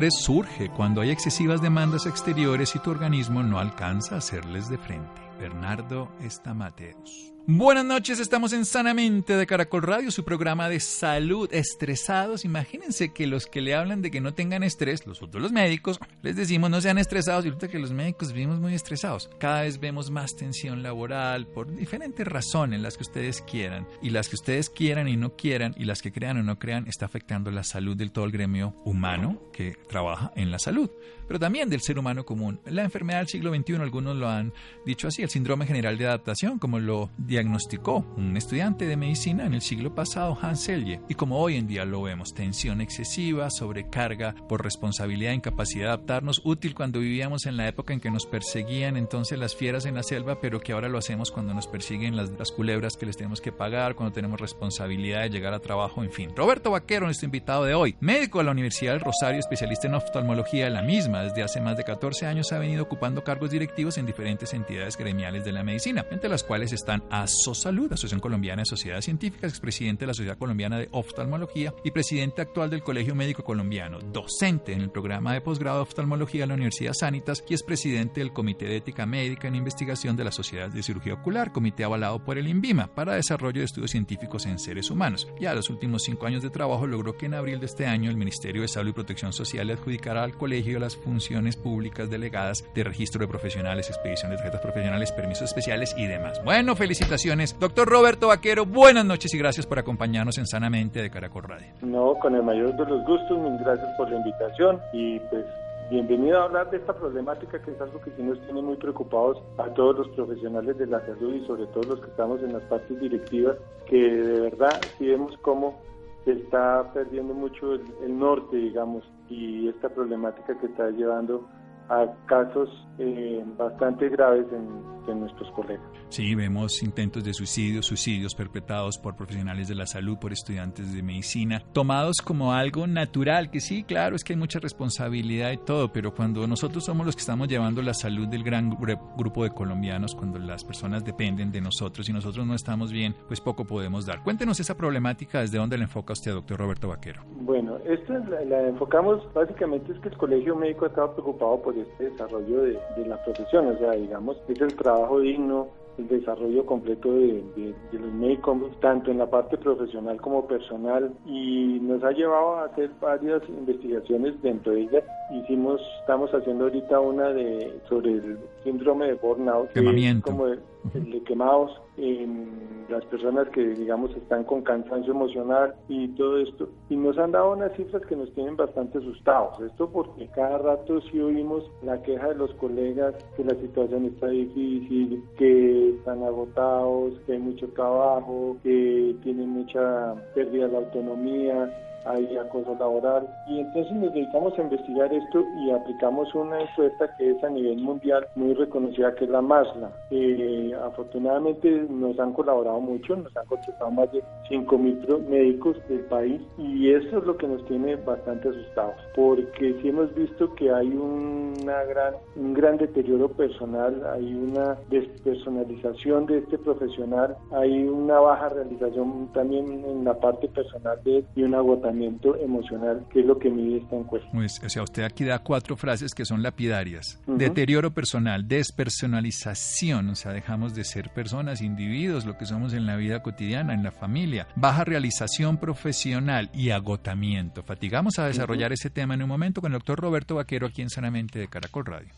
Estrés surge cuando hay excesivas demandas exteriores y tu organismo no alcanza a hacerles de frente. Bernardo Estamateus. Buenas noches, estamos en Sanamente de Caracol Radio, su programa de salud. Estresados, imagínense que los que le hablan de que no tengan estrés, los otros los médicos, les decimos no sean estresados y resulta que los médicos vivimos muy estresados. Cada vez vemos más tensión laboral por diferentes razones, las que ustedes quieran. Y las que ustedes quieran y no quieran, y las que crean o no crean, está afectando la salud del todo el gremio humano que trabaja en la salud pero también del ser humano común. La enfermedad del siglo XXI, algunos lo han dicho así, el síndrome general de adaptación, como lo diagnosticó un estudiante de medicina en el siglo pasado, Hans Selye, y como hoy en día lo vemos, tensión excesiva, sobrecarga por responsabilidad, incapacidad de adaptarnos, útil cuando vivíamos en la época en que nos perseguían entonces las fieras en la selva, pero que ahora lo hacemos cuando nos persiguen las, las culebras que les tenemos que pagar, cuando tenemos responsabilidad de llegar a trabajo, en fin. Roberto Vaquero, nuestro invitado de hoy, médico de la Universidad del Rosario, especialista en oftalmología, la misma desde hace más de 14 años ha venido ocupando cargos directivos en diferentes entidades gremiales de la medicina, entre las cuales están ASOSalud, Asociación Colombiana de Sociedades Científicas, expresidente de la Sociedad Colombiana de Oftalmología y presidente actual del Colegio Médico Colombiano, docente en el programa de posgrado de oftalmología de la Universidad Sanitas y es presidente del Comité de Ética Médica en Investigación de la Sociedad de Cirugía Ocular, comité avalado por el INVIMA para desarrollo de estudios científicos en seres humanos. Ya los últimos cinco años de trabajo logró que en abril de este año el Ministerio de Salud y Protección Social le adjudicara al colegio las funciones públicas delegadas de registro de profesionales, expedición de tarjetas profesionales, permisos especiales y demás. Bueno, felicitaciones. Doctor Roberto Vaquero, buenas noches y gracias por acompañarnos en Sanamente de Caracol Radio. No, con el mayor de los gustos, mil gracias por la invitación y pues bienvenido a hablar de esta problemática que es algo que sí nos tiene muy preocupados a todos los profesionales de la salud y sobre todo los que estamos en las partes directivas, que de verdad sí vemos cómo se está perdiendo mucho el, el norte, digamos, y esta problemática que está llevando a casos eh, bastante graves en, en, nuestros colegas. Sí, vemos intentos de suicidio, suicidios perpetrados por profesionales de la salud, por estudiantes de medicina, tomados como algo natural, que sí, claro, es que hay mucha responsabilidad y todo, pero cuando nosotros somos los que estamos llevando la salud del gran grupo de colombianos, cuando las personas dependen de nosotros y nosotros no estamos bien, pues poco podemos dar. Cuéntenos esa problemática, ¿desde dónde la enfoca usted, doctor Roberto Vaquero? Bueno, esta la, la enfocamos básicamente es que el Colegio Médico ha estado preocupado por este desarrollo de, de, la profesión, o sea, digamos, es el trabajo digno, el desarrollo completo de, de, de, los médicos, tanto en la parte profesional como personal, y nos ha llevado a hacer varias investigaciones dentro de ellas. Hicimos, estamos haciendo ahorita una de sobre el síndrome de burnout, Quemamiento. como el, el de quemados en las personas que digamos están con cansancio emocional y todo esto. Y nos han dado unas cifras que nos tienen bastante asustados. Esto porque cada rato sí oímos la queja de los colegas que la situación está difícil que están agotados que hay mucho trabajo que tienen mucha pérdida de autonomía hay acoso laboral y entonces nos dedicamos a investigar esto y aplicamos una encuesta que es a nivel mundial muy reconocida que es la MASLA. Eh, afortunadamente nos han colaborado mucho, nos han contestado más de 5.000 médicos del país y eso es lo que nos tiene bastante asustados porque sí hemos visto que hay una gran, un gran deterioro personal, hay una despersonalización de este profesional, hay una baja realización también en la parte personal de y un agotamiento emocional, que es lo que mide esta encuesta. Pues, o sea, usted aquí da cuatro frases que son lapidarias. Uh -huh. Deterioro personal, despersonalización, o sea, dejamos de ser personas, individuos, lo que somos en la vida cotidiana, en la familia. Baja realización profesional y agotamiento. Fatigamos a desarrollar uh -huh. ese tema en un momento con el doctor Roberto Vaquero aquí en Sanamente de Caracol Radio.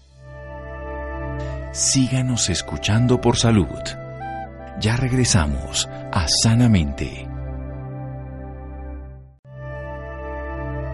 Síganos escuchando por salud. Ya regresamos a Sanamente.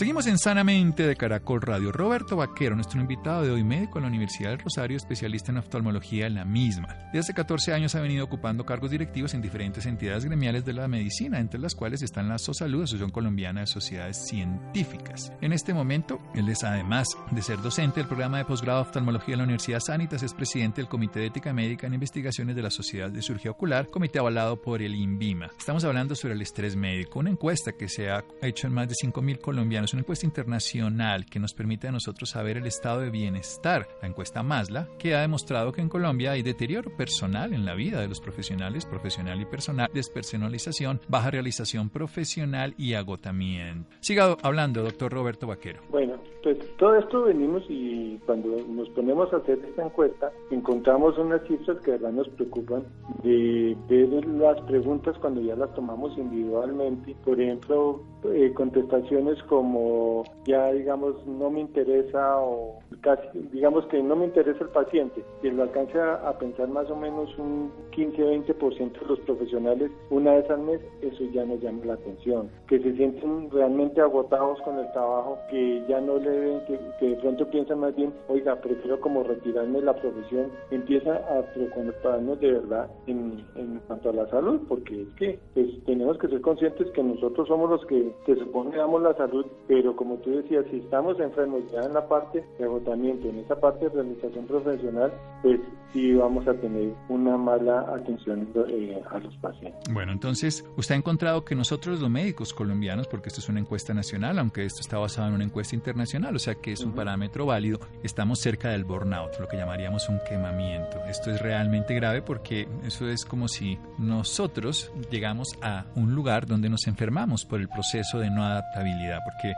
Seguimos en Sanamente de Caracol Radio. Roberto Vaquero, nuestro invitado de hoy, médico en la Universidad del Rosario, especialista en oftalmología en la misma. Desde hace 14 años ha venido ocupando cargos directivos en diferentes entidades gremiales de la medicina, entre las cuales están la SOSALUD, Asociación Colombiana de Sociedades Científicas. En este momento, él es además de ser docente del programa de posgrado de oftalmología en la Universidad Sanitas, es presidente del Comité de Ética Médica en Investigaciones de la Sociedad de Cirugía Ocular, comité avalado por el INVIMA. Estamos hablando sobre el estrés médico, una encuesta que se ha hecho en más de 5.000 colombianos, una encuesta internacional que nos permite a nosotros saber el estado de bienestar. La encuesta MASLA, que ha demostrado que en Colombia hay deterioro personal en la vida de los profesionales, profesional y personal, despersonalización, baja realización profesional y agotamiento. Siga hablando, doctor Roberto Vaquero. Bueno, pues todo esto venimos y cuando nos ponemos a hacer esta encuesta encontramos unas cifras que de verdad nos preocupan de ver las preguntas cuando ya las tomamos individualmente. Por ejemplo, eh, contestaciones como ya digamos no me interesa o casi digamos que no me interesa el paciente. Y lo alcanza a pensar más o menos un 15-20% de los profesionales una vez al mes, eso ya nos llama la atención. Que se sienten realmente agotados con el trabajo, que ya no le que, de pronto piensan más bien, oiga, prefiero como retirarme de la profesión, empieza a preocuparnos de verdad en, cuanto a la salud, porque es que pues, tenemos que ser conscientes que nosotros somos los que se supone damos la salud, pero como tú decías, si estamos enfermos ya en la parte de agotamiento, en esa parte de realización profesional, pues sí vamos a tener una mala atención eh, a los pacientes. Bueno, entonces, usted ha encontrado que nosotros los médicos colombianos, porque esto es una encuesta nacional, aunque esto está basado en una encuesta internacional, o sea que es un parámetro válido, estamos cerca del burnout, lo que llamaríamos un quemamiento. Esto es realmente grave porque eso es como si nosotros llegamos a un lugar donde nos enfermamos por el proceso de no adaptabilidad, porque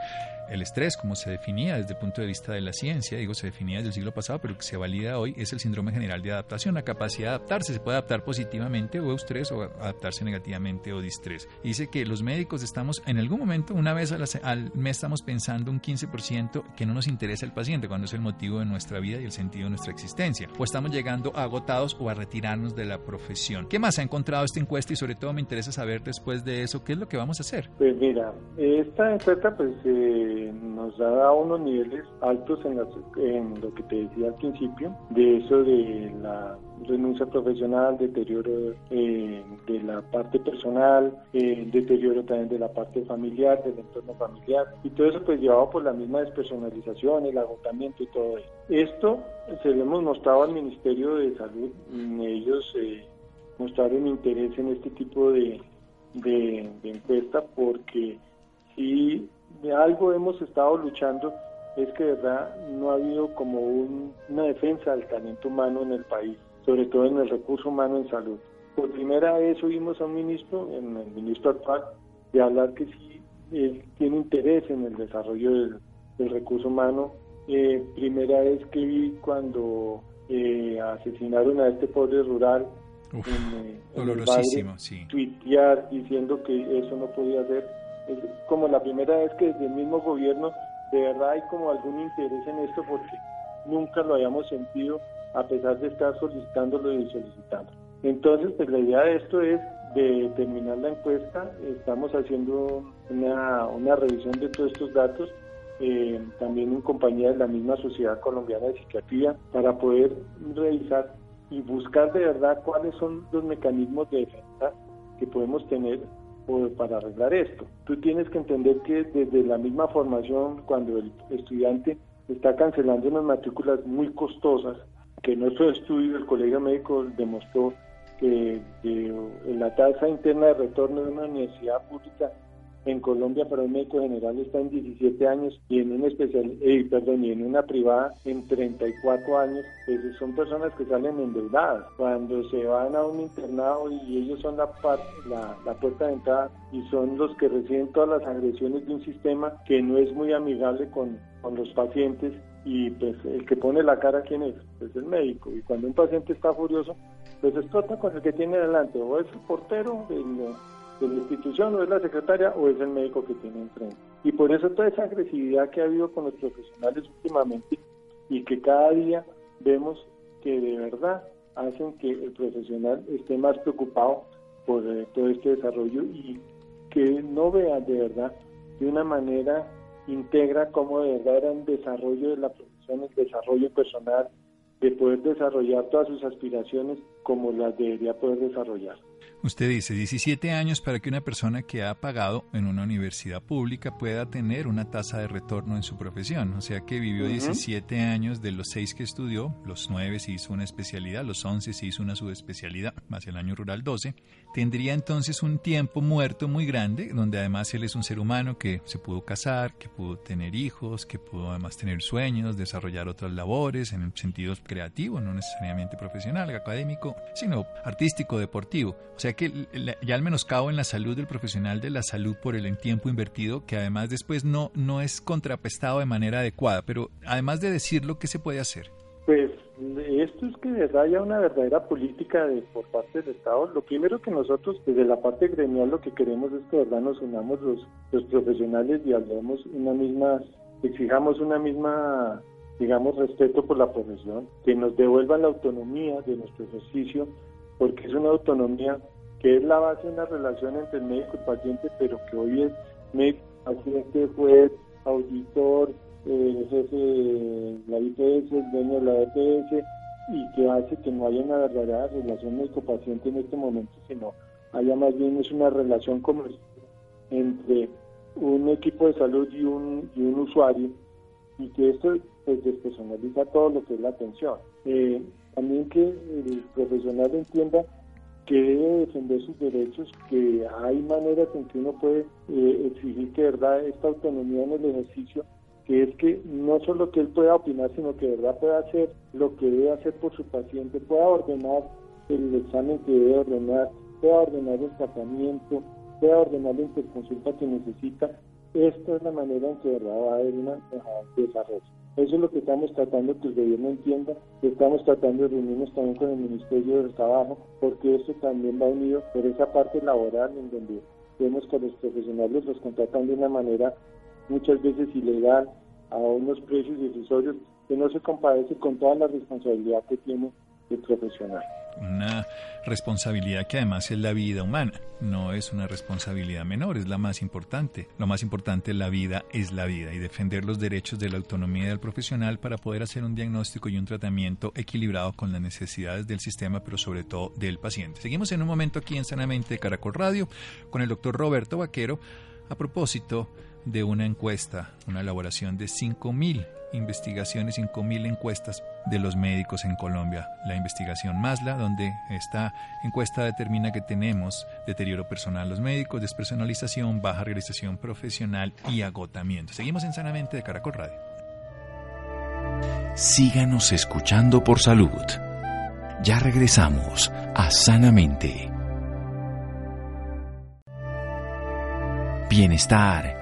el estrés, como se definía desde el punto de vista de la ciencia, digo, se definía desde el siglo pasado, pero que se valida hoy, es el síndrome general de adaptación, la capacidad de adaptarse. Se puede adaptar positivamente o estrés o adaptarse negativamente o distrés. dice que los médicos estamos, en algún momento, una vez al mes, estamos pensando un 15% que no nos interesa el paciente, cuando es el motivo de nuestra vida y el sentido de nuestra existencia. O estamos llegando agotados o a retirarnos de la profesión. ¿Qué más ha encontrado esta encuesta y sobre todo me interesa saber después de eso qué es lo que vamos a hacer? Pues mira, esta encuesta pues... Eh nos da unos niveles altos en, en lo que te decía al principio, de eso de la renuncia profesional, deterioro eh, de la parte personal, eh, deterioro también de la parte familiar, del entorno familiar, y todo eso pues llevado por la misma despersonalización, el agotamiento y todo eso. Esto se lo hemos mostrado al Ministerio de Salud, ellos eh, mostraron interés en este tipo de, de, de encuesta porque sí de algo hemos estado luchando es que de verdad no ha habido como una defensa del talento humano en el país, sobre todo en el recurso humano en salud. Por primera vez oímos a un ministro, en el ministro actual, de hablar que sí él tiene interés en el desarrollo del, recurso humano. Eh, primera vez que vi cuando eh, asesinaron a este pobre rural en, dolorosísimo, sí. tuitear diciendo que eso no podía ser como la primera vez que desde el mismo gobierno de verdad hay como algún interés en esto porque nunca lo habíamos sentido a pesar de estar solicitándolo y solicitando. Entonces, pues la idea de esto es de terminar la encuesta, estamos haciendo una, una revisión de todos estos datos, eh, también en compañía de la misma Sociedad Colombiana de Psiquiatría, para poder revisar y buscar de verdad cuáles son los mecanismos de defensa que podemos tener para arreglar esto. Tú tienes que entender que desde la misma formación, cuando el estudiante está cancelando unas matrículas muy costosas, que nuestro estudio del Colegio Médico demostró que la tasa interna de retorno de una universidad pública en Colombia para un médico general está en 17 años y en una especial, eh, perdón, y en una privada en 34 años, pues son personas que salen endeudadas. Cuando se van a un internado y ellos son la, la, puerta de entrada y son los que reciben todas las agresiones de un sistema que no es muy amigable con, con los pacientes y pues el que pone la cara quién es, es el médico y cuando un paciente está furioso pues explota con el que tiene delante o es el portero, el de la institución o es la secretaria o es el médico que tiene enfrente. Y por eso toda esa agresividad que ha habido con los profesionales últimamente y que cada día vemos que de verdad hacen que el profesional esté más preocupado por eh, todo este desarrollo y que no vea de verdad de una manera integra cómo de verdad era un desarrollo de la profesión, el desarrollo personal, de poder desarrollar todas sus aspiraciones como las debería poder desarrollar. Usted dice 17 años para que una persona que ha pagado en una universidad pública pueda tener una tasa de retorno en su profesión. O sea que vivió 17 años de los 6 que estudió, los 9 se hizo una especialidad, los 11 se hizo una subespecialidad, más el año rural 12. Tendría entonces un tiempo muerto muy grande, donde además él es un ser humano que se pudo casar, que pudo tener hijos, que pudo además tener sueños, desarrollar otras labores en sentido creativo, no necesariamente profesional, académico, sino artístico, deportivo. O sea que ya al menoscabo en la salud del profesional de la salud por el tiempo invertido, que además después no, no es contrapestado de manera adecuada. Pero además de decirlo, ¿qué se puede hacer? Pues esto es que de verdad haya una verdadera política de, por parte del Estado. Lo primero que nosotros, desde la parte gremial, lo que queremos es que de verdad nos unamos los, los profesionales y hablemos una misma, exijamos una misma digamos, respeto por la profesión, que nos devuelvan la autonomía de nuestro ejercicio, porque es una autonomía que es la base de una relación entre el médico y el paciente, pero que hoy es médico, paciente, juez, auditor, eh, jefe de la IPS, el dueño de la EPS, y que hace que no haya una verdadera relación médico-paciente en este momento, sino haya más bien es una relación comercial entre un equipo de salud y un, y un usuario, y que esto pues, despersonaliza todo lo que es la atención. Eh, también que el profesional entienda que debe defender sus derechos, que hay maneras en que uno puede eh, exigir que verdad esta autonomía en el ejercicio, que es que no solo que él pueda opinar, sino que de verdad pueda hacer lo que debe hacer por su paciente, pueda ordenar el examen que debe ordenar, pueda ordenar el tratamiento, pueda ordenar la interconsulta que necesita. Esta es la manera en que de verdad va a haber un desarrollo. Eso es lo que estamos tratando que el gobierno entienda. Estamos tratando de reunirnos también con el Ministerio del Trabajo, porque esto también va unido por esa parte laboral en donde vemos que los profesionales los contratan de una manera muchas veces ilegal, a unos precios decisorios que no se compadece con toda la responsabilidad que tiene profesional una responsabilidad que además es la vida humana, no es una responsabilidad menor, es la más importante. Lo más importante, la vida es la vida y defender los derechos de la autonomía del profesional para poder hacer un diagnóstico y un tratamiento equilibrado con las necesidades del sistema, pero sobre todo del paciente. Seguimos en un momento aquí en Sanamente Caracol Radio con el doctor Roberto Vaquero a propósito de una encuesta, una elaboración de 5.000 investigaciones, 5.000 encuestas de los médicos en Colombia. La investigación MASLA, donde esta encuesta determina que tenemos deterioro personal los médicos, despersonalización, baja realización profesional y agotamiento. Seguimos en Sanamente de Caracol Radio. Síganos escuchando por salud. Ya regresamos a Sanamente. Bienestar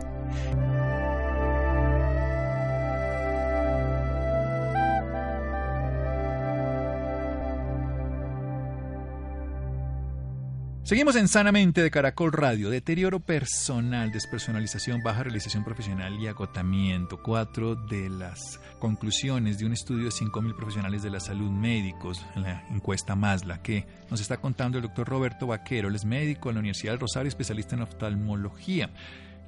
Seguimos en Sanamente de Caracol Radio. Deterioro personal, despersonalización, baja realización profesional y agotamiento. Cuatro de las conclusiones de un estudio de 5.000 profesionales de la salud médicos, en la encuesta MASLA, que nos está contando el doctor Roberto Vaquero. Él es médico en la Universidad del Rosario, especialista en oftalmología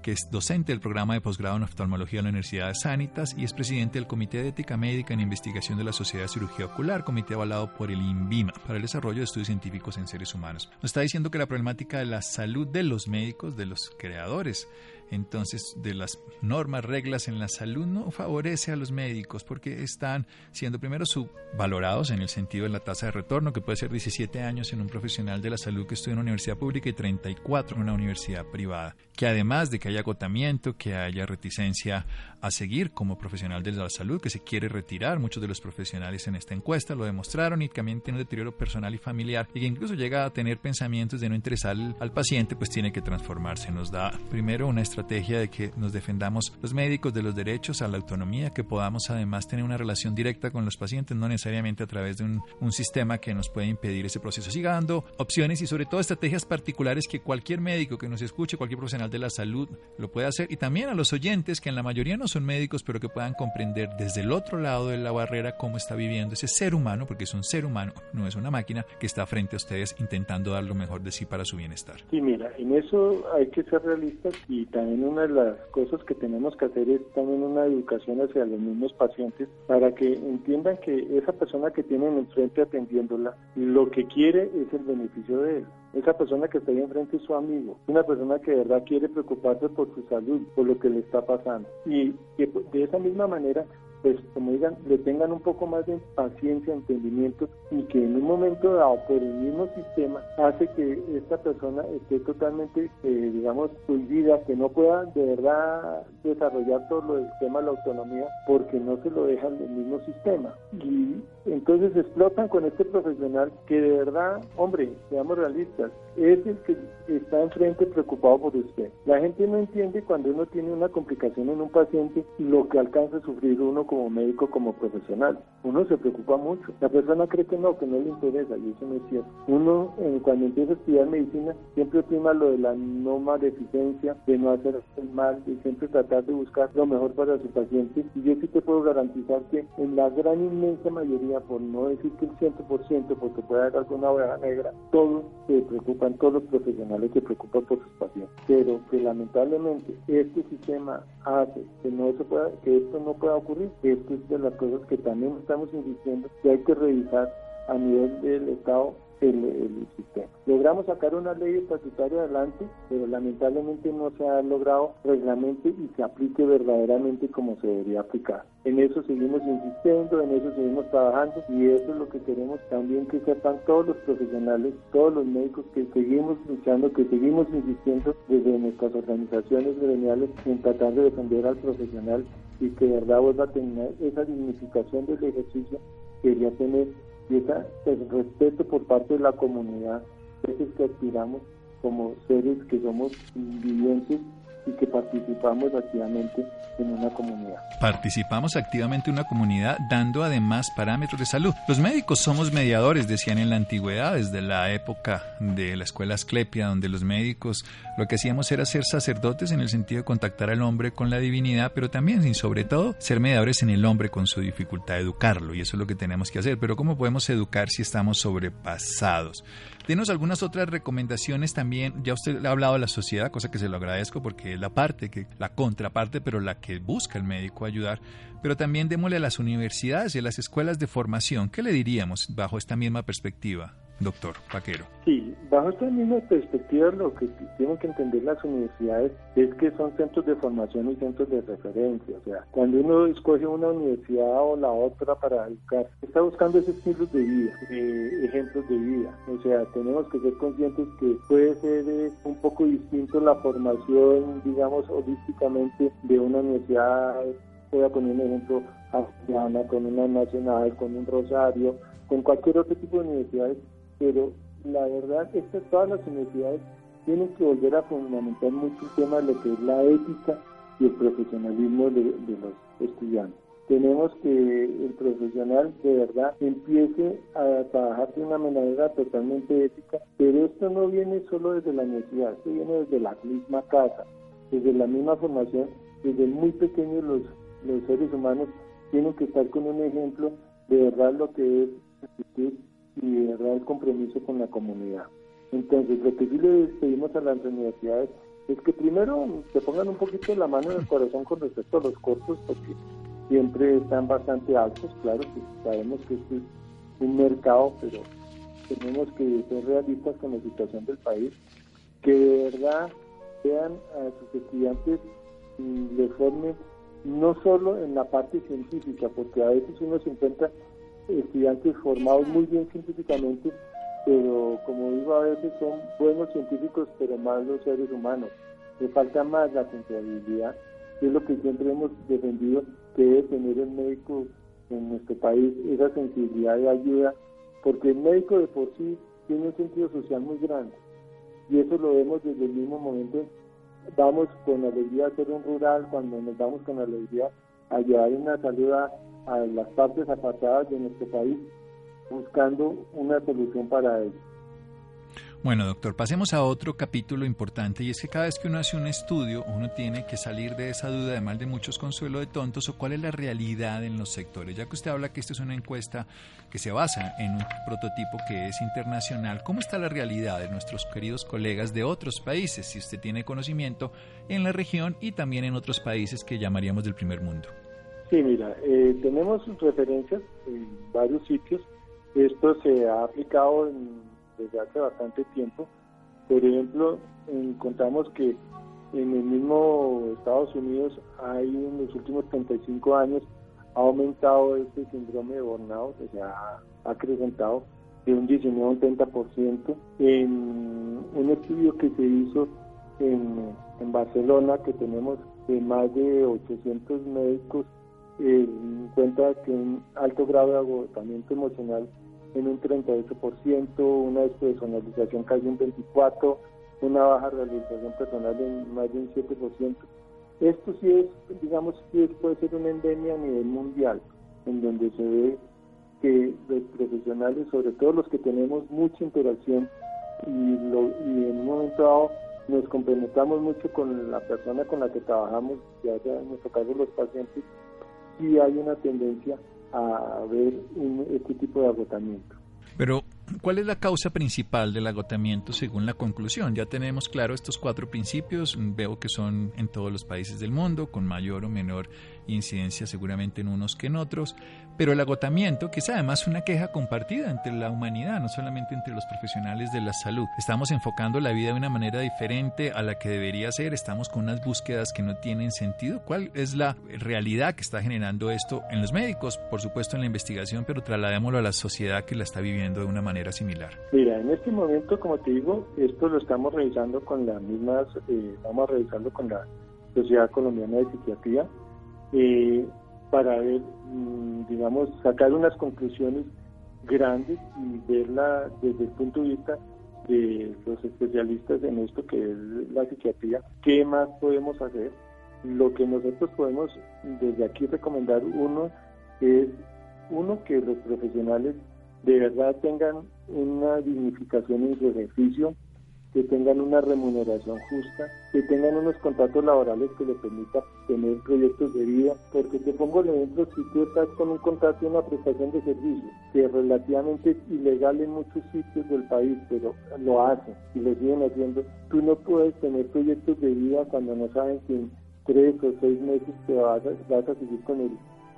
que es docente del programa de posgrado en oftalmología de la Universidad de Sanitas y es presidente del Comité de Ética Médica en Investigación de la Sociedad de Cirugía Ocular, comité avalado por el INVIMA para el desarrollo de estudios científicos en seres humanos. Nos está diciendo que la problemática de la salud de los médicos, de los creadores entonces de las normas, reglas en la salud no favorece a los médicos porque están siendo primero subvalorados en el sentido de la tasa de retorno, que puede ser 17 años en un profesional de la salud que estudia en una universidad pública y 34 en una universidad privada. Que además de que haya agotamiento, que haya reticencia a seguir como profesional de la salud, que se quiere retirar, muchos de los profesionales en esta encuesta lo demostraron y también tiene un deterioro personal y familiar y que incluso llega a tener pensamientos de no interesar al, paciente, pues tiene que transformarse. Nos da primero una estrategia de que nos defendamos los médicos de los derechos a la autonomía, que podamos además tener una relación directa con los pacientes, no necesariamente a través de un, un sistema que nos puede impedir ese proceso. Siga dando opciones y sobre todo estrategias particulares que cualquier médico que nos escuche, cualquier profesional de la salud lo puede hacer y también a los oyentes que en la mayoría no son médicos, pero que puedan comprender desde el otro lado de la barrera cómo está viviendo ese ser humano, porque es un ser humano, no es una máquina que está frente a ustedes intentando dar lo mejor de sí para su bienestar. Sí, mira, en eso hay que ser realistas y también una de las cosas que tenemos que hacer es también una educación hacia los mismos pacientes para que entiendan que esa persona que tienen enfrente atendiéndola, lo que quiere es el beneficio de él. Esa persona que está ahí enfrente es su amigo, una persona que de verdad quiere preocuparse por su salud, por lo que le está pasando. Y que de esa misma manera pues como digan, le tengan un poco más de paciencia, entendimiento y que en un momento dado por el mismo sistema hace que esta persona esté totalmente, eh, digamos, prohibida, que no pueda de verdad desarrollar todo lo del tema de la autonomía porque no se lo dejan el mismo sistema. Y entonces explotan con este profesional que de verdad, hombre, seamos realistas, es el que está enfrente preocupado por usted. La gente no entiende cuando uno tiene una complicación en un paciente lo que alcanza a sufrir uno como médico, como profesional. Uno se preocupa mucho. La persona cree que no, que no le interesa y eso no es cierto. Uno eh, cuando empieza a estudiar medicina siempre prima lo de la no maleficencia, de no hacer el mal, de siempre tratar de buscar lo mejor para su paciente. Y yo sí te puedo garantizar que en la gran inmensa mayoría, por no decir que el 100%, porque puede haber alguna oveja negra, todos se preocupan, todos los profesionales se preocupan por sus pacientes. Pero que lamentablemente este sistema hace que no se pueda, que esto no pueda ocurrir, esto es de las cosas que también estamos insistiendo que hay que revisar a nivel del Estado el, sistema. Logramos sacar una ley estatutaria adelante, pero lamentablemente no se ha logrado reglamente y se aplique verdaderamente como se debería aplicar. En eso seguimos insistiendo, en eso seguimos trabajando y eso es lo que queremos también que sepan todos los profesionales, todos los médicos que seguimos luchando, que seguimos insistiendo desde nuestras organizaciones gremiales en tratar de defender al profesional y que de verdad vuelva a tener esa dignificación del ejercicio que ya tener y esa, el respeto por parte de la comunidad, es que aspiramos como seres que somos vivientes y que participamos activamente en una comunidad. Participamos activamente en una comunidad dando además parámetros de salud. Los médicos somos mediadores, decían en la antigüedad, desde la época de la escuela Asclepia, donde los médicos lo que hacíamos era ser sacerdotes en el sentido de contactar al hombre con la divinidad, pero también y sobre todo ser mediadores en el hombre con su dificultad de educarlo, y eso es lo que tenemos que hacer. Pero ¿cómo podemos educar si estamos sobrepasados? Denos algunas otras recomendaciones también. Ya usted ha hablado de la sociedad, cosa que se lo agradezco porque es la parte, que, la contraparte, pero la que busca el médico ayudar. Pero también démosle a las universidades y a las escuelas de formación. ¿Qué le diríamos bajo esta misma perspectiva? Doctor Paquero. Sí, bajo esta misma perspectiva lo que tienen que entender las universidades es que son centros de formación y centros de referencia. O sea, cuando uno escoge una universidad o la otra para educar, está buscando esos estilos de vida, ejemplos de vida. O sea, tenemos que ser conscientes que puede ser eh, un poco distinto la formación, digamos, holísticamente de una universidad, voy a poner un ejemplo, con una nacional, con un rosario, con cualquier otro tipo de universidades pero la verdad es que todas las universidades tienen que volver a fundamentar mucho el tema de lo que es la ética y el profesionalismo de, los estudiantes. Tenemos que el profesional de verdad empiece a trabajar de una manera totalmente ética, pero esto no viene solo desde la universidad, esto viene desde la misma casa, desde la misma formación, desde muy pequeños los, los seres humanos tienen que estar con un ejemplo de verdad lo que es y de verdad el compromiso con la comunidad. Entonces, lo que sí le pedimos a las universidades es que primero se pongan un poquito la mano en el corazón con respecto a los costos, porque siempre están bastante altos, claro que sabemos que este es un mercado, pero tenemos que ser realistas con la situación del país, que de verdad vean a sus estudiantes y les no solo en la parte científica, porque a veces uno se encuentra estudiantes formados muy bien científicamente, pero como digo, a veces son buenos científicos, pero malos seres humanos. Le falta más la sensibilidad, que es lo que siempre hemos defendido, que debe tener el médico en nuestro país, esa sensibilidad de ayuda, porque el médico de por sí tiene un sentido social muy grande. Y eso lo vemos desde el mismo momento vamos con alegría a hacer un rural, cuando nos vamos con alegría a llevar una salud a, las partes apartadas de nuestro país, buscando una solución para ello. Bueno, doctor, pasemos a otro capítulo importante y es que cada vez que uno hace un estudio, uno tiene que salir de esa duda de mal de muchos consuelo de tontos o cuál es la realidad en los sectores. Ya que usted habla que esta es una encuesta que se basa en un prototipo que es internacional, ¿cómo está la realidad de nuestros queridos colegas de otros países, si usted tiene conocimiento en la región y también en otros países que llamaríamos del primer mundo? Sí, mira, eh, tenemos referencias en varios sitios. Esto se ha aplicado en desde hace bastante tiempo. Por ejemplo, encontramos que en el mismo Estados Unidos hay en los últimos 35 años ha aumentado este síndrome de burnout, o sea, ha acrecentado de un 19 a un 30%. En un estudio que se hizo en, Barcelona, que tenemos de más de 800 médicos, eh, cuenta que un alto grado de agotamiento emocional en un 38%, una despersonalización casi un 24%, una baja realización personal en más de un 7%. Esto sí es, digamos, sí puede ser una endemia a nivel mundial, en donde se ve que los profesionales, sobre todo los que tenemos mucha interacción y, lo, y en un momento dado nos complementamos mucho con la persona con la que trabajamos, ya sea en nuestro caso los pacientes, sí hay una tendencia a ver este tipo de agotamiento. Pero, ¿cuál es la causa principal del agotamiento según la conclusión? Ya tenemos claro estos cuatro principios, veo que son en todos los países del mundo, con mayor o menor incidencia seguramente en unos que en otros, pero el agotamiento, que es además una queja compartida entre la humanidad, no solamente entre los profesionales de la salud. Estamos enfocando la vida de una manera diferente a la que debería ser, estamos con unas búsquedas que no tienen sentido. ¿Cuál es la realidad que está generando esto en los médicos? Por supuesto en la investigación, pero trasladémoslo a la sociedad que la está viviendo de una manera similar. Mira, en este momento, como te digo, esto lo estamos revisando con las mismas, eh, vamos a revisarlo con la Sociedad Colombiana de Psiquiatría eh, para ver, mm, digamos, sacar unas conclusiones grandes y verla desde el punto de vista de los especialistas en esto que es la psiquiatría, qué más podemos hacer. Lo que nosotros podemos desde aquí recomendar uno es uno que los profesionales de verdad tengan una dignificación en su ejercicio, que tengan una remuneración justa, que tengan unos contratos laborales que le permitan tener proyectos de vida, porque te pongo el ejemplo, si tú estás con un contrato y una prestación de servicio, que relativamente es ilegal en muchos sitios del país, pero lo hacen y lo siguen haciendo, tú no puedes tener proyectos de vida cuando no saben que en tres o seis meses te vas a, vas a seguir con el,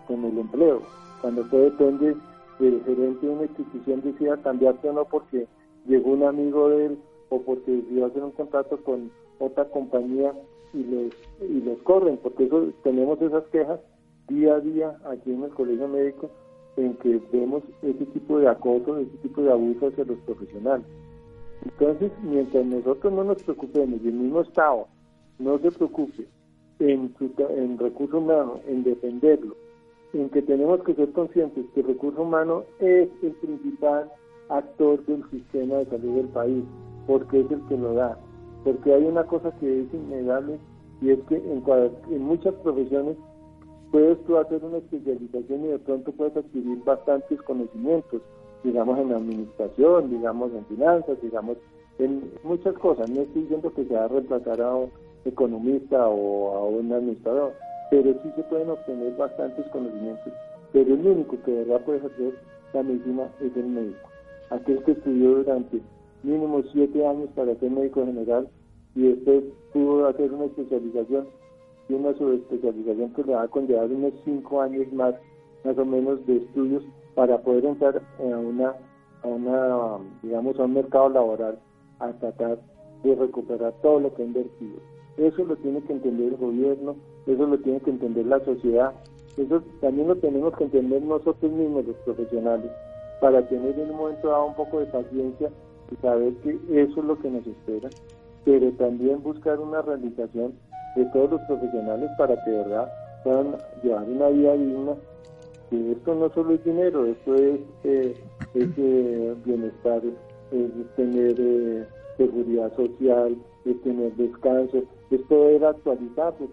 con el empleo, cuando todo depende del gerente de una institución decida cambiarse o no porque llegó un amigo de él o porque decidió hacer un contrato con otra compañía y los, y los corren, porque eso tenemos esas quejas día a día aquí en el colegio médico en que vemos ese tipo de acoso, ese tipo de abuso hacia los profesionales. Entonces, mientras nosotros no nos preocupemos y el mismo Estado no se preocupe en, su, en recurso humano, en defenderlo, en que tenemos que ser conscientes que el recurso humano es el principal actor del sistema de salud del país porque es el que lo da. Porque hay una cosa que es innegable y es que en, en muchas profesiones puedes tú hacer una especialización y de pronto puedes adquirir bastantes conocimientos, digamos en administración, digamos en finanzas, digamos en muchas cosas. No estoy diciendo que se va a reemplazar a un economista o a un administrador, pero sí se pueden obtener bastantes conocimientos. Pero el único que de verdad puede hacer la medicina es el médico. Aquel que estudió durante mínimo siete años para ser médico general y después pudo hacer una especialización y una subespecialización que le va a conllevar unos cinco años más, más o menos, de estudios para poder entrar a una, a una digamos, a un mercado laboral a tratar de recuperar todo lo que ha invertido. Eso lo tiene que entender el gobierno, eso lo tiene que entender la sociedad, eso también lo tenemos que entender nosotros mismos, los profesionales, para tener en un momento dado un poco de paciencia saber que eso es lo que nos espera, pero también buscar una realización de todos los profesionales para que de verdad puedan llevar una vida digna. Que esto no solo es dinero, esto es, eh, es eh, bienestar, es tener eh, seguridad social, es tener descanso, es poder actualizar. Pues,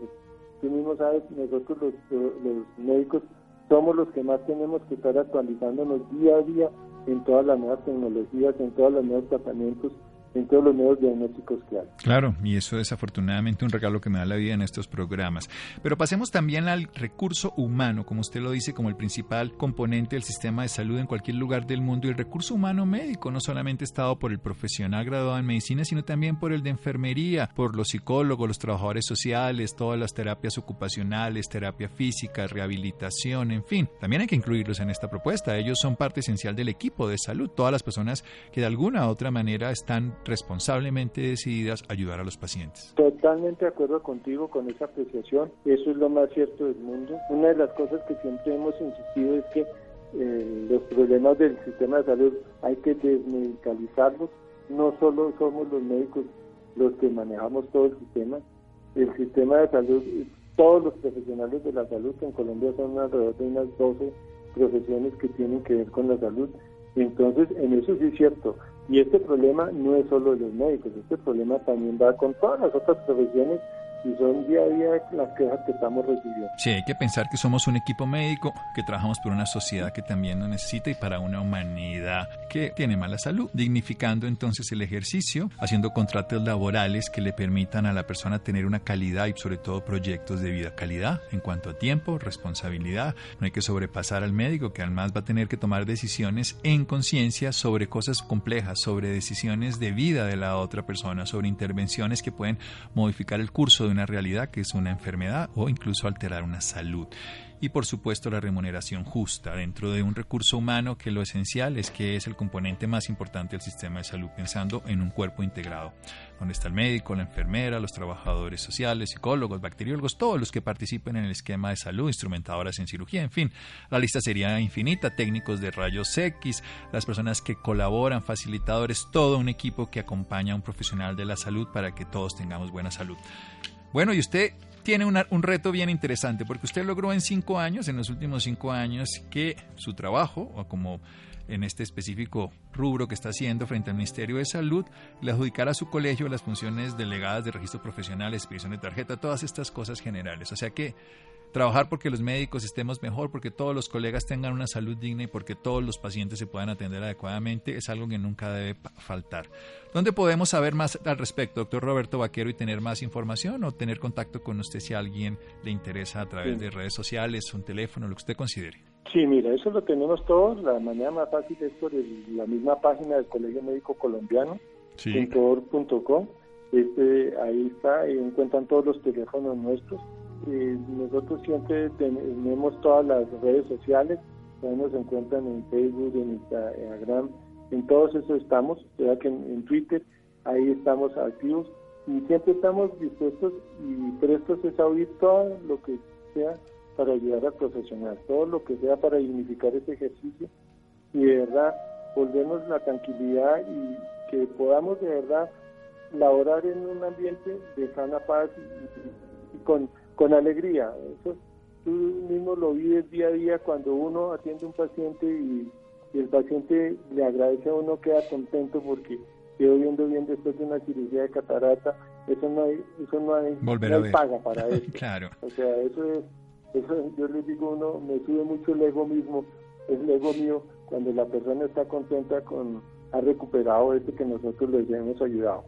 tú mismo sabes, nosotros los, los médicos somos los que más tenemos que estar actualizándonos día a día en todas las nuevas tecnologías, en todos los nuevos tratamientos en todos los nuevos diagnósticos que hay. Claro, y eso es afortunadamente un regalo que me da la vida en estos programas. Pero pasemos también al recurso humano, como usted lo dice, como el principal componente del sistema de salud en cualquier lugar del mundo. Y el recurso humano médico no solamente estado por el profesional graduado en medicina, sino también por el de enfermería, por los psicólogos, los trabajadores sociales, todas las terapias ocupacionales, terapia física, rehabilitación, en fin. También hay que incluirlos en esta propuesta. Ellos son parte esencial del equipo de salud, todas las personas que de alguna u otra manera están responsablemente decididas a ayudar a los pacientes. Totalmente de acuerdo contigo con esa apreciación. Eso es lo más cierto del mundo. Una de las cosas que siempre hemos insistido es que eh, los problemas del sistema de salud hay que desmedicalizarlos. No solo somos los médicos los que manejamos todo el sistema. El sistema de salud, todos los profesionales de la salud, que en Colombia son alrededor de unas 12 profesiones que tienen que ver con la salud. Entonces, en eso sí es cierto. Y este problema no es solo de los médicos, este problema también va con todas las otras profesiones y son día a día las quejas que estamos recibiendo. Sí, hay que pensar que somos un equipo médico, que trabajamos por una sociedad que también lo necesita y para una humanidad que tiene mala salud, dignificando entonces el ejercicio, haciendo contratos laborales que le permitan a la persona tener una calidad y sobre todo proyectos de vida. Calidad en cuanto a tiempo, responsabilidad, no hay que sobrepasar al médico que además va a tener que tomar decisiones en conciencia sobre cosas complejas, sobre decisiones de vida de la otra persona, sobre intervenciones que pueden modificar el curso de una realidad que es una enfermedad o incluso alterar una salud. Y por supuesto la remuneración justa dentro de un recurso humano que lo esencial es que es el componente más importante del sistema de salud, pensando en un cuerpo integrado, donde está el médico, la enfermera, los trabajadores sociales, psicólogos, bacteriólogos, todos los que participen en el esquema de salud, instrumentadoras en cirugía, en fin, la lista sería infinita, técnicos de rayos X, las personas que colaboran, facilitadores, todo un equipo que acompaña a un profesional de la salud para que todos tengamos buena salud. Bueno, y usted tiene un reto bien interesante, porque usted logró en cinco años, en los últimos cinco años, que su trabajo, o como en este específico rubro que está haciendo frente al Ministerio de Salud, le adjudicara a su colegio las funciones delegadas de registro profesional, expedición de tarjeta, todas estas cosas generales. O sea que trabajar porque los médicos estemos mejor, porque todos los colegas tengan una salud digna y porque todos los pacientes se puedan atender adecuadamente es algo que nunca debe faltar. ¿Dónde podemos saber más al respecto, doctor Roberto Vaquero, y tener más información o tener contacto con usted si a alguien le interesa a través de redes sociales, un teléfono, lo que usted considere? Sí, mira, eso lo tenemos todos. La manera más fácil es por la misma página del Colegio Médico Colombiano, sí. Este, ahí está, y encuentran todos los teléfonos nuestros eh, nosotros siempre tenemos todas las redes sociales, nos encuentran en Facebook, en Instagram, en todos esos estamos, sea que en, Twitter, ahí estamos activos y siempre estamos dispuestos y prestos a oír todo lo que sea para ayudar al profesional, todo lo que sea para dignificar ese ejercicio y de verdad volvemos la tranquilidad y que podamos de verdad laborar en un ambiente de sana paz y con con alegría. Eso tú mismo lo vives día a día cuando uno atiende a un paciente y, el paciente le agradece a uno, queda contento porque quedó viendo bien después de una cirugía de catarata. Eso no hay, eso no hay, paga para eso. claro. O sea, eso es, eso yo les digo uno, me sube mucho el ego mismo, el ego mío, cuando la persona está contenta con, ha recuperado este que nosotros les hemos ayudado.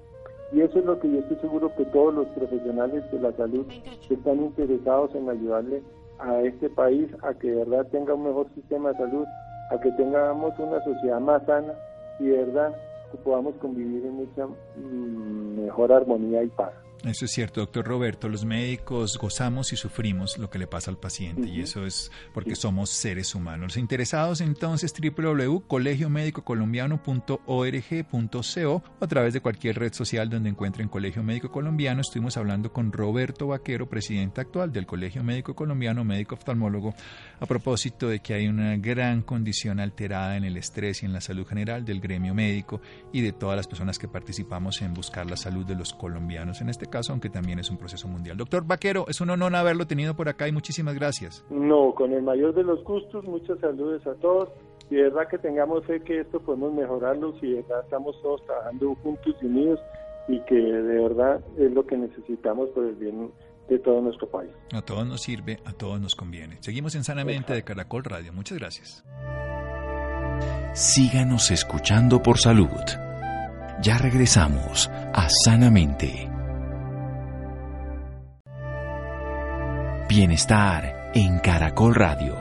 Y eso es lo que yo estoy seguro que todos los profesionales de la salud están interesados en ayudarle a este país a que de verdad tenga un mejor sistema de salud, a que tengamos una sociedad más sana y de verdad que podamos convivir en mucha mm, mejor armonía y paz. Eso es cierto, doctor Roberto. Los médicos gozamos y sufrimos lo que le pasa al paciente y eso es porque somos seres humanos. Los interesados entonces www.colegiomédicocolombiano.org.co o a través de cualquier red social donde encuentren Colegio Médico Colombiano. Estuvimos hablando con Roberto Vaquero, presidente actual del Colegio Médico Colombiano, médico oftalmólogo, a propósito de que hay una gran condición alterada en el estrés y en la salud general del gremio médico y de todas las personas que participamos en buscar la salud de los colombianos en este caso, aunque también es un proceso mundial. Doctor Vaquero, es un honor haberlo tenido por acá y muchísimas gracias. No, con el mayor de los gustos, muchas saludos a todos y de verdad que tengamos fe que esto podemos mejorarlo, si de verdad estamos todos trabajando juntos y unidos y que de verdad es lo que necesitamos por el bien de todo nuestro país. A todos nos sirve, a todos nos conviene. Seguimos en Sanamente de Caracol Radio. Muchas gracias. Síganos escuchando por salud. Ya regresamos a Sanamente. Bienestar en Caracol Radio.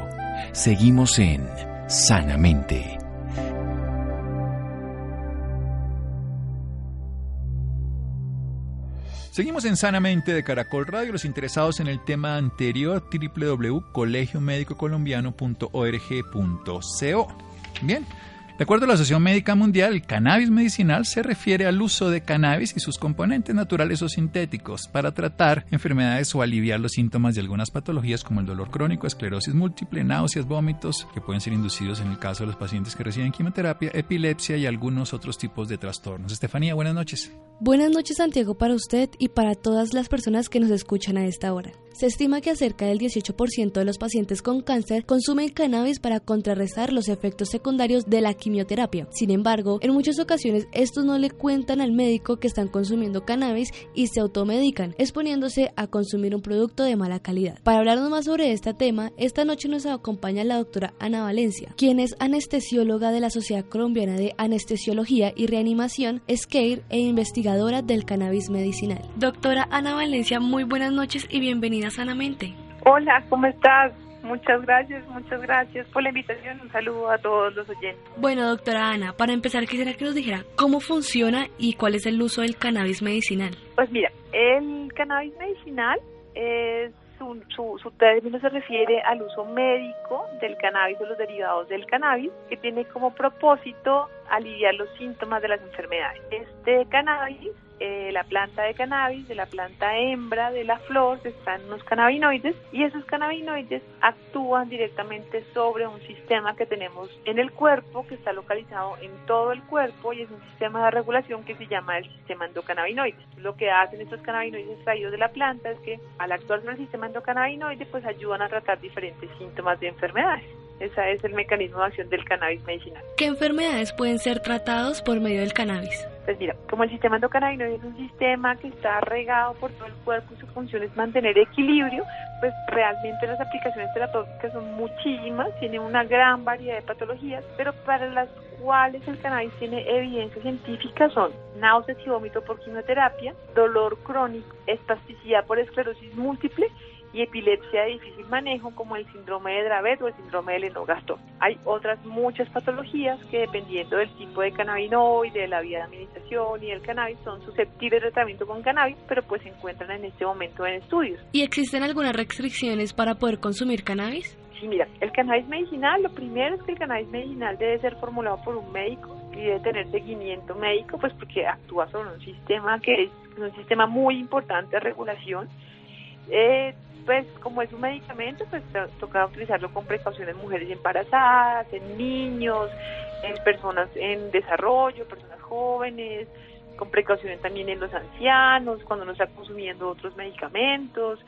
Seguimos en Sanamente. Seguimos en Sanamente de Caracol Radio. Los interesados en el tema anterior, www.colegiomédicocolombiano.org.co. Bien, de acuerdo a la Asociación Médica Mundial, el cannabis medicinal se refiere al uso de cannabis y sus componentes naturales o sintéticos para tratar enfermedades o aliviar los síntomas de algunas patologías como el dolor crónico, esclerosis múltiple, náuseas, vómitos, que pueden ser inducidos en el caso de los pacientes que reciben quimioterapia, epilepsia y algunos otros tipos de trastornos. Estefanía, buenas noches. Buenas noches Santiago para usted y para todas las personas que nos escuchan a esta hora. Se estima que cerca del 18% de los pacientes con cáncer consumen cannabis para contrarrestar los efectos secundarios de la quimioterapia. Sin embargo, en muchas ocasiones estos no le cuentan al médico que están consumiendo cannabis y se automedican, exponiéndose a consumir un producto de mala calidad. Para hablarnos más sobre este tema, esta noche nos acompaña la doctora Ana Valencia, quien es anestesióloga de la Sociedad Colombiana de Anestesiología y Reanimación, SCARE e investigadora del cannabis medicinal. Doctora Ana Valencia, muy buenas noches y bienvenida Sanamente. Hola, ¿cómo estás? Muchas gracias, muchas gracias por la invitación. Un saludo a todos los oyentes. Bueno, doctora Ana, para empezar quisiera que nos dijera cómo funciona y cuál es el uso del cannabis medicinal. Pues mira, el cannabis medicinal es su, su, su, término se refiere al uso médico del cannabis o los derivados del cannabis, que tiene como propósito aliviar los síntomas de las enfermedades. Este cannabis eh, la planta de cannabis, de la planta hembra de la flor, están unos cannabinoides y esos cannabinoides actúan directamente sobre un sistema que tenemos en el cuerpo, que está localizado en todo el cuerpo y es un sistema de regulación que se llama el sistema endocannabinoide. Lo que hacen estos cannabinoides extraídos de la planta es que al actuar sobre el sistema endocannabinoide pues ayudan a tratar diferentes síntomas de enfermedades. Ese es el mecanismo de acción del cannabis medicinal. ¿Qué enfermedades pueden ser tratados por medio del cannabis? Pues mira, como el sistema endocannabinoide es un sistema que está regado por todo el cuerpo y su función es mantener equilibrio, pues realmente las aplicaciones terapéuticas son muchísimas, tienen una gran variedad de patologías, pero para las cuales el cannabis tiene evidencia científica son náuseas y vómito por quimioterapia, dolor crónico, espasticidad por esclerosis múltiple y epilepsia de difícil manejo como el síndrome de Dravet o el síndrome de Lennox-Gastaut. Hay otras muchas patologías que dependiendo del tipo de cannabinoide, de la vía de administración y del cannabis son susceptibles de tratamiento con cannabis, pero pues se encuentran en este momento en estudios. ¿Y existen algunas restricciones para poder consumir cannabis? Sí, mira, el cannabis medicinal, lo primero es que el cannabis medicinal debe ser formulado por un médico y debe tener seguimiento médico, pues porque actúa sobre un sistema que es un sistema muy importante de regulación. Eh, pues como es un medicamento, pues toca utilizarlo con precaución en mujeres embarazadas, en niños, en personas en desarrollo, personas jóvenes, con precaución también en los ancianos, cuando uno está consumiendo otros medicamentos,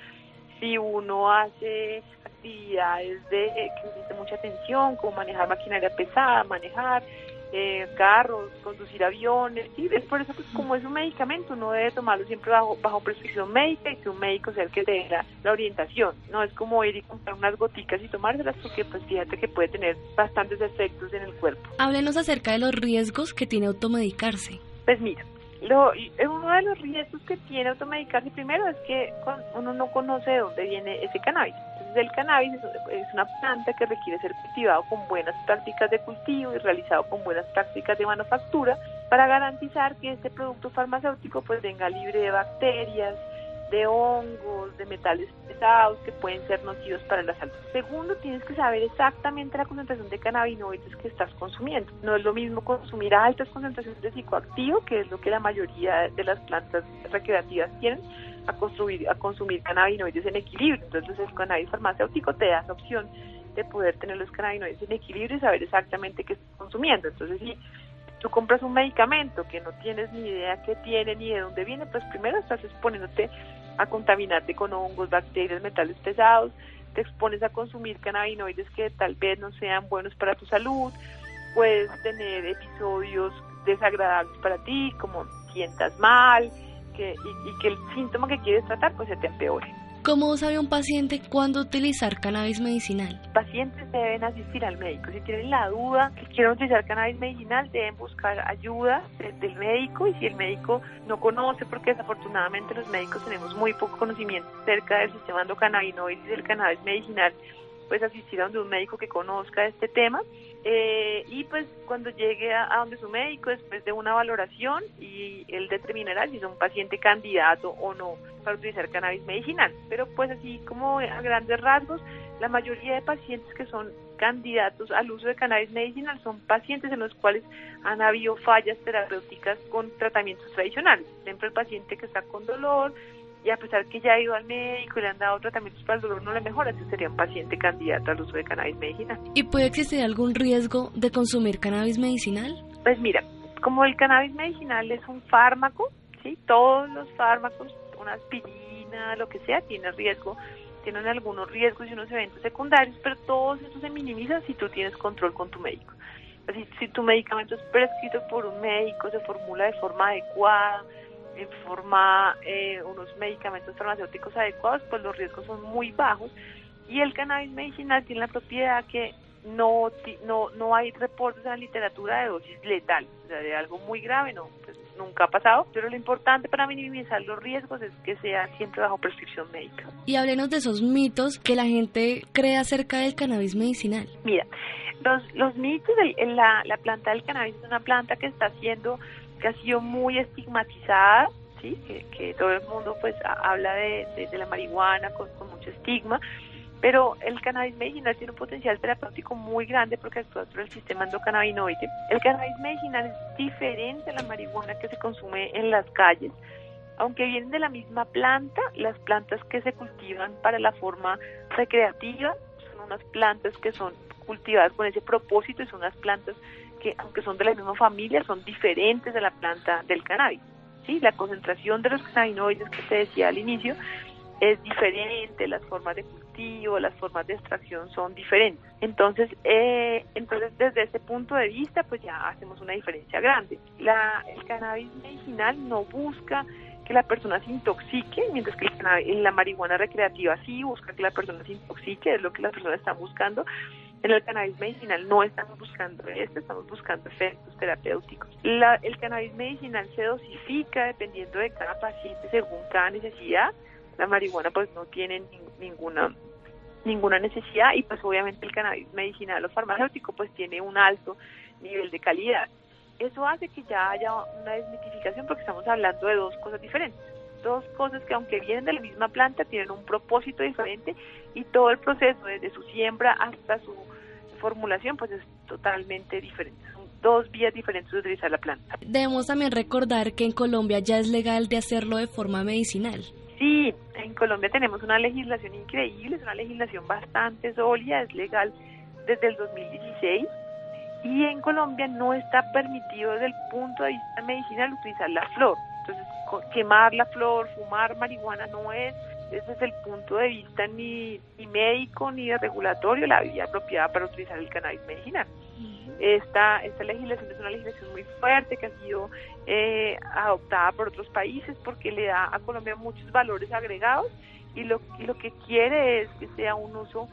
si uno hace actividades de que necesita mucha atención, como manejar maquinaria pesada, manejar, eh, carros, conducir aviones, y es por eso que como es un medicamento uno debe tomarlo siempre bajo, bajo prescripción médica y que un médico sea el que te dé la, orientación, no es como ir y comprar unas goticas y tomárselas porque pues fíjate que puede tener bastantes efectos en el cuerpo. Háblenos acerca de los riesgos que tiene automedicarse. Pues mira, lo, uno de los riesgos que tiene automedicarse primero es que uno no conoce de dónde viene ese cannabis del cannabis es una planta que requiere ser cultivado con buenas prácticas de cultivo y realizado con buenas prácticas de manufactura para garantizar que este producto farmacéutico pues venga libre de bacterias, de hongos, de metales pesados que pueden ser nocivos para la salud. Segundo, tienes que saber exactamente la concentración de cannabinoides que estás consumiendo. No es lo mismo consumir altas concentraciones de psicoactivo, que es lo que la mayoría de las plantas recreativas tienen, a, construir, a consumir cannabinoides en equilibrio. Entonces el cannabis farmacéutico te da esa opción de poder tener los cannabinoides en equilibrio y saber exactamente qué estás consumiendo. Entonces si tú compras un medicamento que no tienes ni idea qué tiene ni de dónde viene, pues primero estás exponiéndote a contaminarte con hongos, bacterias, metales pesados. te expones a consumir cannabinoides que tal vez no sean buenos para tu salud, puedes tener episodios desagradables para ti, como sientas mal, que, y, y que el síntoma que quieres tratar pues se te empeore. ¿Cómo sabe un paciente cuándo utilizar cannabis medicinal? Pacientes deben asistir al médico. Si tienen la duda que quieren utilizar cannabis medicinal, deben buscar ayuda del médico y si el médico no conoce, porque desafortunadamente los médicos tenemos muy poco conocimiento acerca del sistema endocannabinoide y del cannabis medicinal, pues asistir a donde un médico que conozca este tema eh, y pues cuando llegue a, donde su médico después de una valoración y él determinará si es un paciente candidato o no para utilizar cannabis medicinal. Pero pues así como a grandes rasgos, la mayoría de pacientes que son candidatos al uso de cannabis medicinal son pacientes en los cuales han habido fallas terapéuticas con tratamientos tradicionales. Siempre el paciente que está con dolor, y a pesar que ya ha ido al médico y le han dado tratamientos para el dolor no le mejora, ese sería un paciente candidato al uso de cannabis medicinal. ¿Y puede existir algún riesgo de consumir cannabis medicinal? Pues mira, como el cannabis medicinal es un fármaco, ¿sí? todos los fármacos, una aspirina, lo que sea, tiene riesgo, tienen algunos riesgos y unos eventos secundarios, pero todos estos se minimizan si tú tienes control con tu médico. Así, si tu medicamento es prescrito por un médico, se formula de forma adecuada, en forma eh, unos medicamentos farmacéuticos adecuados, pues los riesgos son muy bajos y el cannabis medicinal tiene la propiedad que no no no hay reportes en la literatura de dosis letal, o sea, de algo muy grave, no, pues nunca ha pasado, pero lo importante para minimizar los riesgos es que sea siempre bajo prescripción médica. Y háblenos de esos mitos que la gente cree acerca del cannabis medicinal. Mira, los, los mitos, de, la, la planta del cannabis es una planta que está siendo que ha sido muy estigmatizada, ¿sí? que, que todo el mundo pues habla de, de, de la marihuana con, con, mucho estigma, pero el cannabis medicinal tiene un potencial terapéutico muy grande porque actúa sobre el sistema endocannabinoide. El cannabis medicinal es diferente a la marihuana que se consume en las calles. Aunque vienen de la misma planta, las plantas que se cultivan para la forma recreativa son unas plantas que son cultivadas con ese propósito y son unas plantas que aunque son de la misma familia, son diferentes de la planta del cannabis. ¿sí? La concentración de los cannabinoides que te decía al inicio es diferente, las formas de cultivo, las formas de extracción son diferentes. Entonces, eh, entonces desde ese punto de vista, pues ya hacemos una diferencia grande. La, el cannabis medicinal no busca que la persona se intoxique, mientras que la marihuana recreativa sí busca que la persona se intoxique, es lo que las personas están buscando. En el cannabis medicinal no estamos buscando esto, estamos buscando efectos terapéuticos. La, el cannabis medicinal se dosifica dependiendo de cada paciente según cada necesidad. La marihuana pues no tiene ni, ninguna ninguna necesidad y pues obviamente el cannabis medicinal o farmacéutico pues tiene un alto nivel de calidad. Eso hace que ya haya una desmitificación porque estamos hablando de dos cosas diferentes dos cosas que aunque vienen de la misma planta tienen un propósito diferente y todo el proceso desde su siembra hasta su formulación pues es totalmente diferente. Son dos vías diferentes de utilizar la planta. Debemos también recordar que en Colombia ya es legal de hacerlo de forma medicinal. Sí, en Colombia tenemos una legislación increíble, es una legislación bastante sólida, es legal desde el 2016 y en Colombia no está permitido desde el punto de vista medicinal utilizar la flor. Entonces, quemar la flor, fumar marihuana no es desde el punto de vista ni, ni médico ni de regulatorio la vía apropiada para utilizar el cannabis medicinal. Esta, esta legislación es una legislación muy fuerte que ha sido eh, adoptada por otros países porque le da a Colombia muchos valores agregados y lo, y lo que quiere es que sea un uso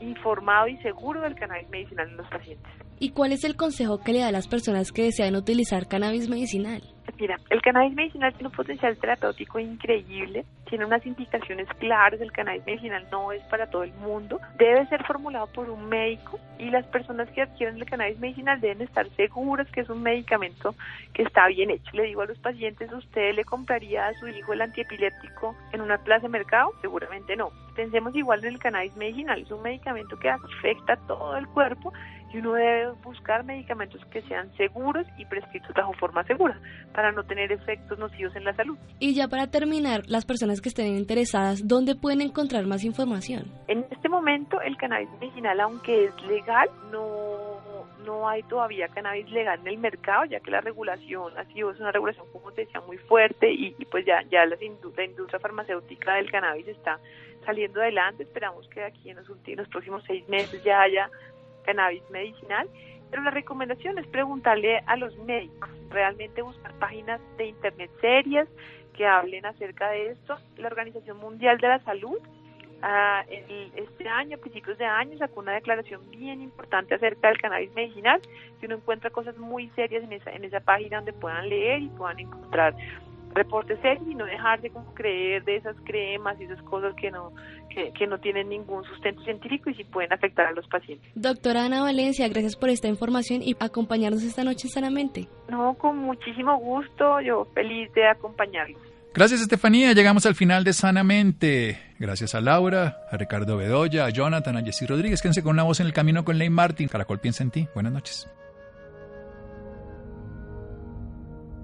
informado y seguro del cannabis medicinal en los pacientes. ¿Y cuál es el consejo que le da a las personas que desean utilizar cannabis medicinal? Mira, el cannabis medicinal tiene un potencial terapéutico increíble, tiene unas indicaciones claras, el cannabis medicinal no es para todo el mundo, debe ser formulado por un médico y las personas que adquieren el cannabis medicinal deben estar seguras que es un medicamento que está bien hecho. Le digo a los pacientes, ¿usted le compraría a su hijo el antiepiléptico en una plaza de mercado? Seguramente no. Pensemos igual en el cannabis medicinal, es un medicamento que afecta todo el cuerpo y uno debe buscar medicamentos que sean seguros y prescritos bajo forma segura para no tener efectos nocivos en la salud. Y ya para terminar, las personas que estén interesadas, ¿dónde pueden encontrar más información? En este momento el cannabis medicinal, aunque es legal, no no hay todavía cannabis legal en el mercado, ya que la regulación ha sido es una regulación, como te decía, muy fuerte y, pues ya, ya la, la industria farmacéutica del cannabis está saliendo adelante. Esperamos que aquí en los, últimos, los próximos seis meses ya haya cannabis medicinal. Pero la recomendación es preguntarle a los médicos, realmente buscar páginas de internet serias que hablen acerca de esto. La Organización Mundial de la Salud ah, este año, a principios de año, sacó una declaración bien importante acerca del cannabis medicinal, que uno encuentra cosas muy serias en esa, en esa página donde puedan leer y puedan encontrar reportes serios y no dejarse como creer de esas cremas y esas cosas que no que, no tienen ningún sustento científico y sí pueden afectar a los pacientes. Doctora Ana Valencia, gracias por esta información y acompañarnos esta noche sanamente. No, con muchísimo gusto, yo feliz de acompañarlos. Gracias Estefanía, llegamos al final de Sanamente. Gracias a Laura, a Ricardo Bedoya, a Jonathan, a Jessy Rodríguez. Quédense con una voz en el camino con Ley Martin. Caracol piensa en ti. Buenas noches.